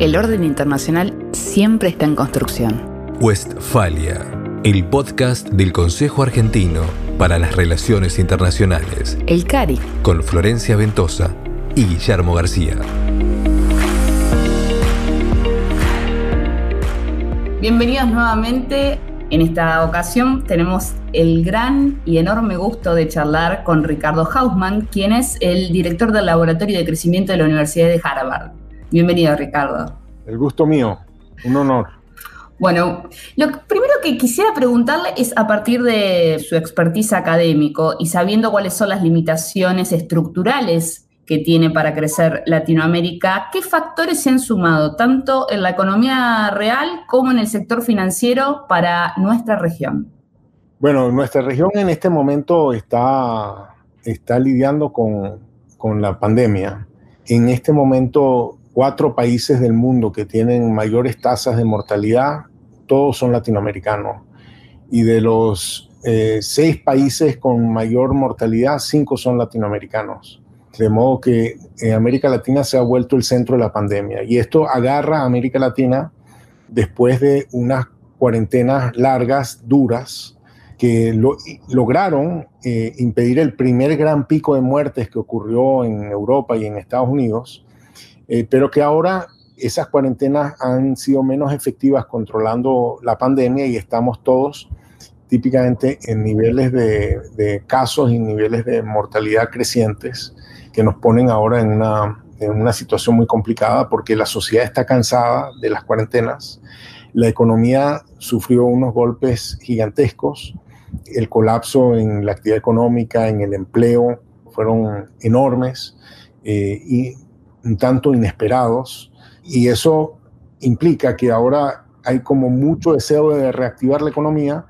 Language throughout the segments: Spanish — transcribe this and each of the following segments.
El orden internacional siempre está en construcción. Westfalia, el podcast del Consejo Argentino para las Relaciones Internacionales. El CARI. Con Florencia Ventosa y Guillermo García. Bienvenidos nuevamente. En esta ocasión tenemos el gran y enorme gusto de charlar con Ricardo Hausmann, quien es el director del Laboratorio de Crecimiento de la Universidad de Harvard. Bienvenido, Ricardo. El gusto mío, un honor. Bueno, lo primero que quisiera preguntarle es a partir de su expertise académico y sabiendo cuáles son las limitaciones estructurales que tiene para crecer Latinoamérica, ¿qué factores se han sumado tanto en la economía real como en el sector financiero para nuestra región? Bueno, nuestra región en este momento está, está lidiando con, con la pandemia. En este momento, cuatro países del mundo que tienen mayores tasas de mortalidad, todos son latinoamericanos. Y de los eh, seis países con mayor mortalidad, cinco son latinoamericanos. De modo que eh, América Latina se ha vuelto el centro de la pandemia. Y esto agarra a América Latina después de unas cuarentenas largas, duras, que lograron eh, impedir el primer gran pico de muertes que ocurrió en Europa y en Estados Unidos, eh, pero que ahora esas cuarentenas han sido menos efectivas controlando la pandemia y estamos todos típicamente en niveles de, de casos y niveles de mortalidad crecientes que nos ponen ahora en una, en una situación muy complicada porque la sociedad está cansada de las cuarentenas, la economía sufrió unos golpes gigantescos, el colapso en la actividad económica, en el empleo, fueron enormes eh, y un tanto inesperados, y eso implica que ahora hay como mucho deseo de reactivar la economía,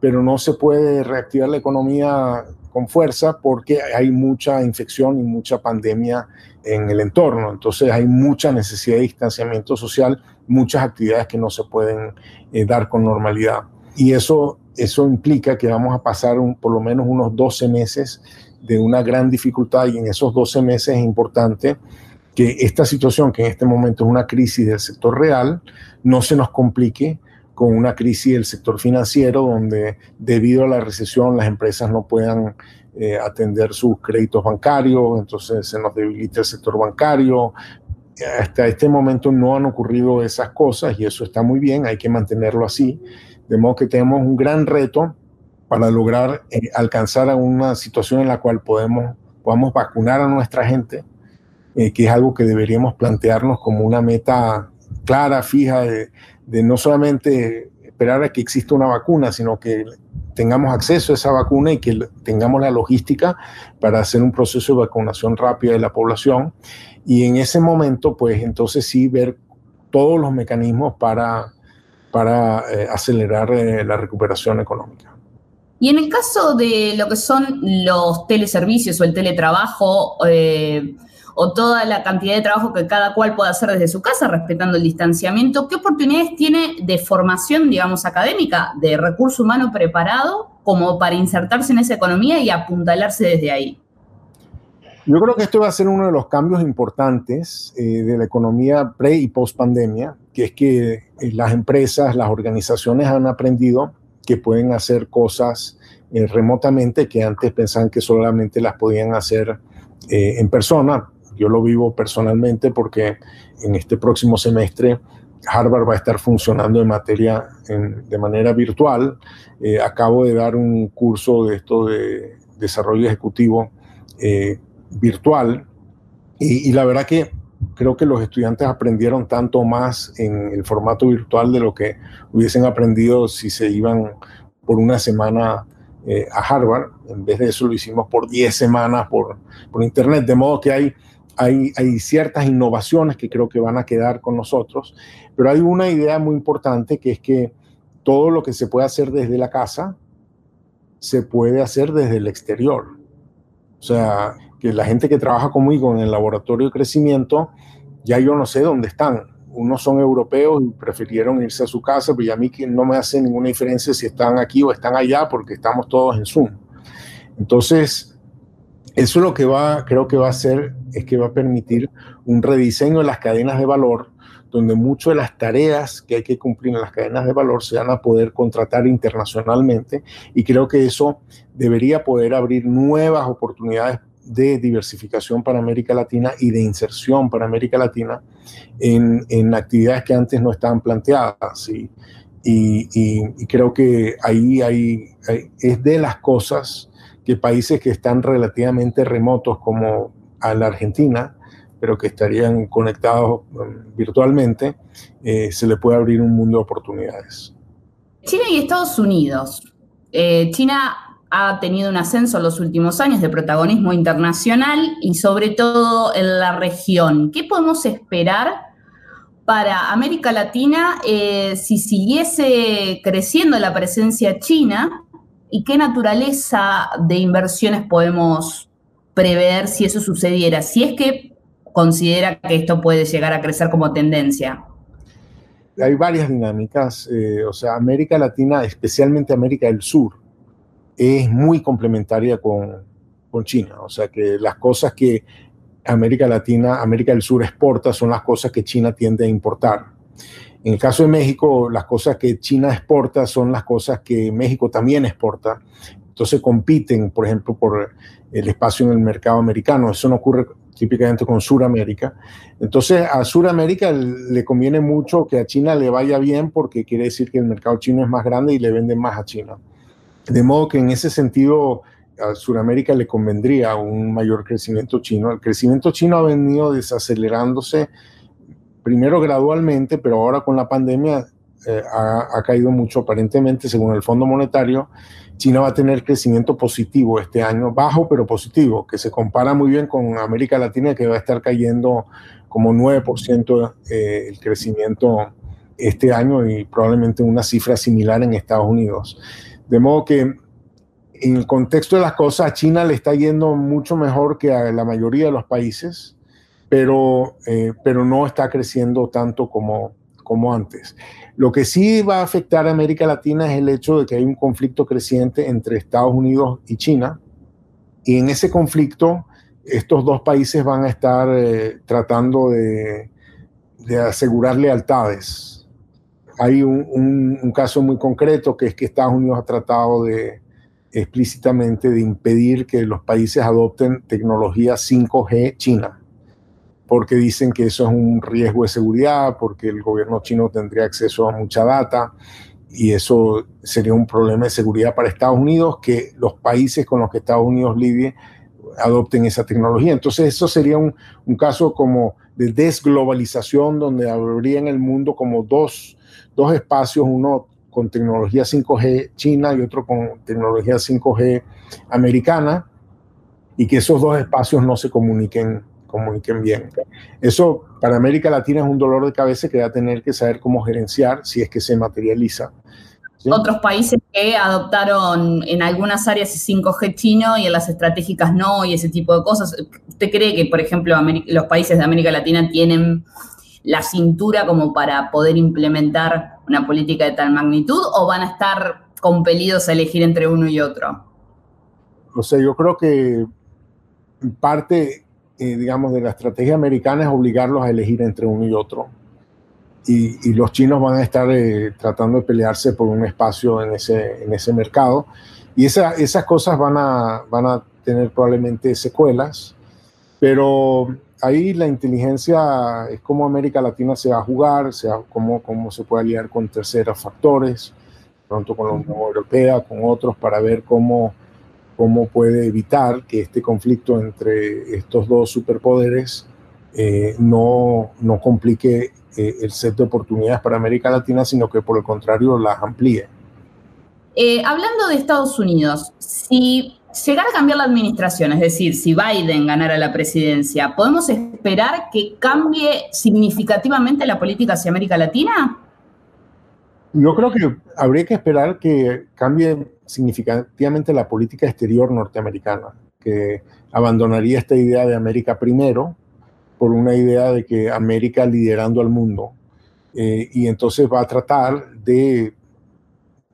pero no se puede reactivar la economía con fuerza porque hay mucha infección y mucha pandemia en el entorno. Entonces hay mucha necesidad de distanciamiento social, muchas actividades que no se pueden eh, dar con normalidad. Y eso, eso implica que vamos a pasar por lo menos unos 12 meses de una gran dificultad y en esos 12 meses es importante que esta situación, que en este momento es una crisis del sector real, no se nos complique con una crisis del sector financiero donde debido a la recesión las empresas no puedan eh, atender sus créditos bancarios, entonces se nos debilita el sector bancario. Hasta este momento no han ocurrido esas cosas y eso está muy bien, hay que mantenerlo así. De modo que tenemos un gran reto para lograr eh, alcanzar a una situación en la cual podemos, podamos vacunar a nuestra gente, eh, que es algo que deberíamos plantearnos como una meta clara, fija, de, de no solamente esperar a que exista una vacuna, sino que tengamos acceso a esa vacuna y que tengamos la logística para hacer un proceso de vacunación rápida de la población. Y en ese momento, pues entonces sí ver todos los mecanismos para, para eh, acelerar eh, la recuperación económica. Y en el caso de lo que son los teleservicios o el teletrabajo, eh, o toda la cantidad de trabajo que cada cual pueda hacer desde su casa, respetando el distanciamiento, ¿qué oportunidades tiene de formación, digamos, académica, de recurso humano preparado como para insertarse en esa economía y apuntalarse desde ahí? Yo creo que esto va a ser uno de los cambios importantes eh, de la economía pre y post pandemia, que es que eh, las empresas, las organizaciones han aprendido que pueden hacer cosas eh, remotamente que antes pensaban que solamente las podían hacer en persona, yo lo vivo personalmente porque en este próximo semestre Harvard va a estar funcionando en materia de manera virtual. Eh, acabo de dar un curso de esto de desarrollo ejecutivo eh, virtual y, y, la verdad que creo que los estudiantes aprendieron tanto más en el formato virtual de lo que hubiesen aprendido si se iban por una semana eh, a Harvard. En vez de eso lo hicimos por 10 semanas por, por internet, de modo que hay hay, ciertas innovaciones que creo que van a quedar con nosotros, pero hay una idea muy importante que es que todo lo que se puede hacer desde la casa se puede hacer desde el exterior. O sea, que la gente que trabaja conmigo en el laboratorio de crecimiento, ya yo no sé dónde están. Unos son europeos y prefirieron irse a su casa, pero a mí no me hace ninguna diferencia si están aquí o están allá porque estamos todos en Zoom. Entonces, Eso lo que va, creo que va a hacer es que va a permitir un rediseño de las cadenas de valor, donde muchas de las tareas que hay que cumplir en las cadenas de valor se van a poder contratar internacionalmente y creo que eso debería poder abrir nuevas oportunidades de diversificación para América Latina y de inserción para América Latina en, actividades que antes no estaban planteadas. Y, y, creo que ahí hay, es de las cosas que países que están relativamente remotos como la Argentina, pero que estarían conectados um, virtualmente, eh, se le puede abrir un mundo de oportunidades. China y Estados Unidos. Eh, China ha tenido un ascenso en los últimos años de protagonismo internacional y sobre todo en la región. ¿Qué podemos esperar para América Latina eh, si siguiese creciendo la presencia china y qué naturaleza de inversiones podemos prever si eso sucediera, si es que considera que esto puede llegar a crecer como tendencia. Hay varias dinámicas, eh, o sea, América Latina, especialmente América del Sur, es muy complementaria con, con China, o sea que las cosas que América Latina, América del Sur exporta son las cosas que China tiende a importar. En el caso de México, las cosas que China exporta son las cosas que México también exporta. Entonces compiten, por ejemplo, por el espacio en el mercado americano. Eso no ocurre típicamente con Sudamérica. Entonces a Sudamérica le conviene mucho que a China le vaya bien porque quiere decir que el mercado chino es más grande y le venden más a China. De modo que en ese sentido a Sudamérica le convendría un mayor crecimiento chino. El crecimiento chino ha venido desacelerándose primero gradualmente, pero ahora con la pandemia eh, ha, caído mucho. Aparentemente, según el Fondo Monetario, China va a tener crecimiento positivo este año, bajo pero positivo, que se compara muy bien con América Latina, que va a estar cayendo como 9% eh, el crecimiento este año y probablemente una cifra similar en Estados Unidos. De modo que en el contexto de las cosas, a China le está yendo mucho mejor que a la mayoría de los países pero, eh, pero no está creciendo tanto como, como antes. Lo que sí va a afectar a América Latina es el hecho de que hay un conflicto creciente entre Estados Unidos y China, y en ese conflicto estos dos países van a estar eh, tratando de, de, asegurar lealtades. Hay un, un, un, caso muy concreto que es que Estados Unidos ha tratado de explícitamente de impedir que los países adopten tecnología 5G china porque dicen que eso es un riesgo de seguridad, porque el gobierno chino tendría acceso a mucha data y eso sería un problema de seguridad para Estados Unidos, que los países con los que Estados Unidos lidie adopten esa tecnología. Entonces eso sería un, un caso como de desglobalización, donde habría en el mundo como dos, dos espacios, uno con tecnología 5G china y otro con tecnología 5G americana, y que esos dos espacios no se comuniquen comuniquen bien. Eso para América Latina es un dolor de cabeza que va a tener que saber cómo gerenciar si es que se materializa. Otros países que adoptaron en algunas áreas el 5G chino y en las estratégicas no y ese tipo de cosas. ¿Usted cree que, por ejemplo, los países de América Latina tienen la cintura como para poder implementar una política de tal magnitud o van a estar compelidos a elegir entre uno y otro? O sea, yo creo que parte eh, digamos, de la estrategia americana es obligarlos a elegir entre uno y otro. Y, los chinos van a estar eh, tratando de pelearse por un espacio en ese, en ese mercado. Y esa, esas cosas van a, van a tener probablemente secuelas, pero ahí la inteligencia es cómo América Latina se va a jugar, sea, cómo, cómo se puede aliar con terceros factores, pronto con la Unión Europea, con otros, para ver cómo cómo puede evitar que este conflicto entre estos dos superpoderes eh, no, no, complique eh, el set de oportunidades para América Latina, sino que por el contrario las amplíe. Eh, hablando de Estados Unidos, si llegara a cambiar la administración, es decir, si Biden ganara la presidencia, ¿podemos esperar que cambie significativamente la política hacia América Latina? Yo creo que habría que esperar que cambie significativamente la política exterior norteamericana, que abandonaría esta idea de América primero por una idea de que América liderando al mundo. Eh, y entonces va a tratar de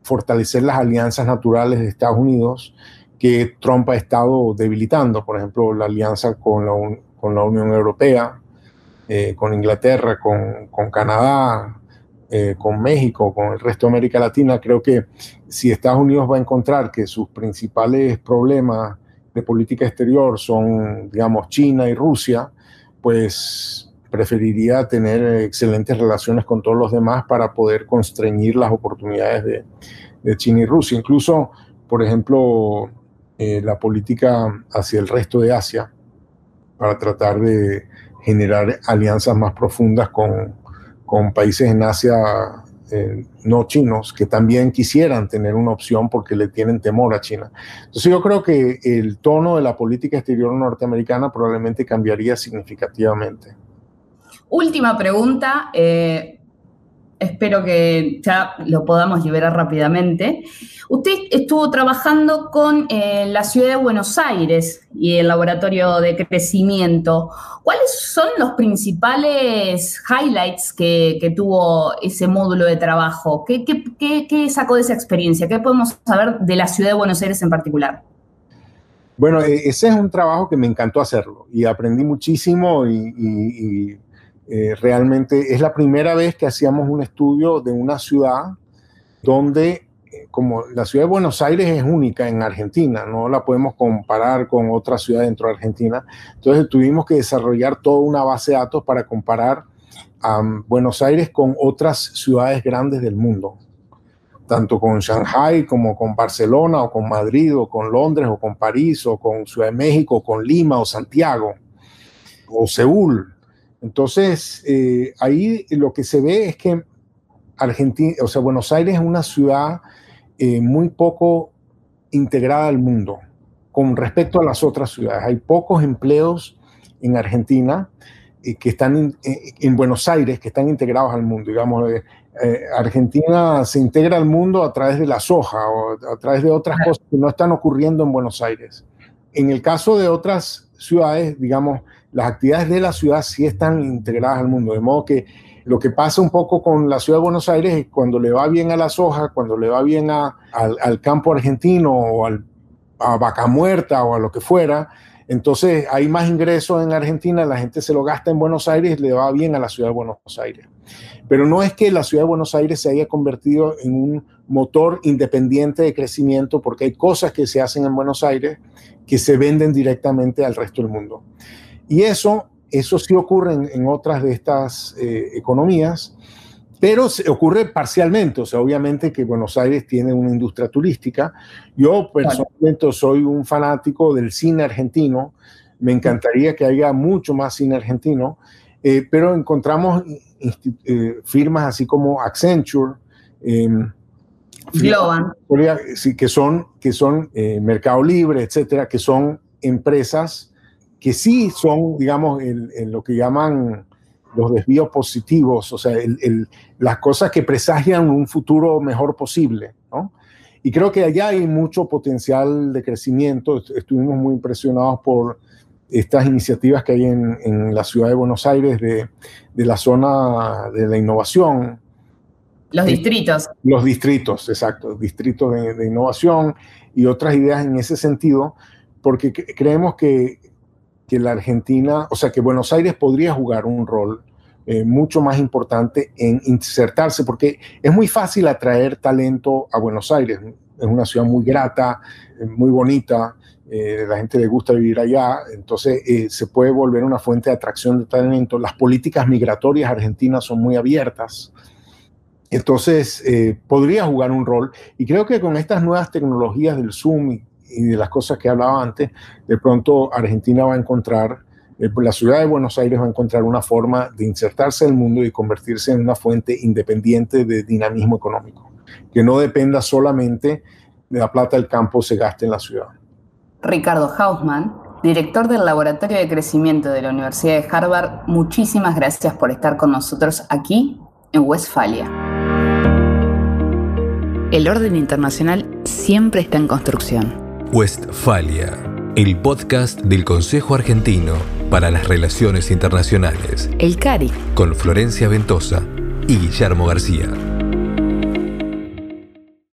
fortalecer las alianzas naturales de Estados Unidos que Trump ha estado debilitando, por ejemplo, la alianza con la, Unión Europea, eh, con Inglaterra, con Canadá, eh, con México, con el resto de América Latina, creo que si Estados Unidos va a encontrar que sus principales problemas de política exterior son, digamos, China y Rusia, pues preferiría tener excelentes relaciones con todos los demás para poder constreñir las oportunidades de, de China y Rusia. Incluso, por ejemplo, eh, la política hacia el resto de Asia, para tratar de generar alianzas más profundas con, con países en Asia eh, no chinos que también quisieran tener una opción porque le tienen temor a China. Entonces yo creo que el tono de la política exterior norteamericana probablemente cambiaría significativamente. Última pregunta. Eh, espero que ya lo podamos liberar rápidamente. Usted estuvo trabajando con eh, la ciudad de Buenos Aires y el laboratorio de crecimiento. ¿Cuáles son los principales highlights que, tuvo ese módulo de trabajo? ¿Qué, ¿Qué, sacó de esa experiencia? ¿Qué podemos saber de la ciudad de Buenos Aires en particular? Bueno, e, ese es un trabajo que me encantó hacerlo y aprendí muchísimo y eh, realmente es la primera vez que hacíamos un estudio de una ciudad donde, eh, como la ciudad de Buenos Aires es única en Argentina, no la podemos comparar con otra ciudad dentro de Argentina, entonces tuvimos que desarrollar toda una base de datos para comparar a Buenos Aires con otras ciudades grandes del mundo, tanto con Shanghai como con Barcelona o con Madrid o con Londres o con París o con Ciudad de México o con Lima o Santiago o Seúl entonces, eh, ahí lo que se ve es que Argentina, o sea, Buenos Aires es una ciudad eh, muy poco integrada al mundo con respecto a las otras ciudades. Hay pocos empleos en Argentina eh, que están en Buenos Aires, que están integrados al mundo. Digamos, Argentina se integra al mundo a través de la soja o a través de otras cosas que no están ocurriendo en Buenos Aires. En el caso de otras ciudades, digamos, las actividades de la ciudad sí están integradas al mundo, de modo que lo que pasa un poco con la ciudad de Buenos Aires es cuando le va bien a la soja, cuando le va bien al, campo argentino o a vaca muerta o a lo que fuera, entonces hay más ingresos en Argentina, la gente se lo gasta en Buenos Aires, le va bien a la ciudad de Buenos Aires. Pero no es que la ciudad de Buenos Aires se haya convertido en un motor independiente de crecimiento, porque hay cosas que se hacen en Buenos Aires que se venden directamente al resto del mundo. Y eso, eso sí ocurre en, otras de estas eh, economías, pero se ocurre parcialmente. O sea, obviamente que Buenos Aires tiene una industria turística. Yo personalmente soy un fanático del cine argentino. Me encantaría que haya mucho más cine argentino, eh, pero encontramos eh, firmas así como Accenture, em, Global. que son, que son Mercado Libre, etcétera, que son empresas que sí son, digamos, en, lo que llaman los desvíos positivos, o sea, las cosas que presagian un futuro mejor posible, ¿no? Y creo que allá hay mucho potencial de crecimiento. Estuvimos muy impresionados por estas iniciativas que hay en, la ciudad de Buenos Aires de, la zona de la innovación. Los distritos. Los distritos, exacto, distritos de, de innovación y otras ideas en ese sentido, porque creemos que que la Argentina, o sea, que Buenos Aires podría jugar un rol eh, mucho más importante en insertarse, porque es muy fácil atraer talento a Buenos Aires. Es una ciudad muy grata, eh, muy bonita, eh, la gente le gusta vivir allá, entonces se puede volver una fuente de atracción de talento. Las políticas migratorias argentinas son muy abiertas. Entonces, podría jugar un rol. Y creo que con estas nuevas tecnologías del Zoom y de las cosas que hablaba antes, de pronto Argentina va a encontrar, eh, la ciudad de Buenos Aires va a encontrar una forma de insertarse en el mundo y convertirse en una fuente independiente de dinamismo económico, que no dependa solamente de la plata del campo se gaste en la ciudad. Ricardo Hausmann, director del Laboratorio de Crecimiento de la Universidad de Harvard, muchísimas gracias por estar con nosotros aquí en Westfalia. El orden internacional siempre está en construcción Westfalia, el podcast del Consejo Argentino para las Relaciones Internacionales. El CARI. Con Florencia Ventosa y Guillermo García.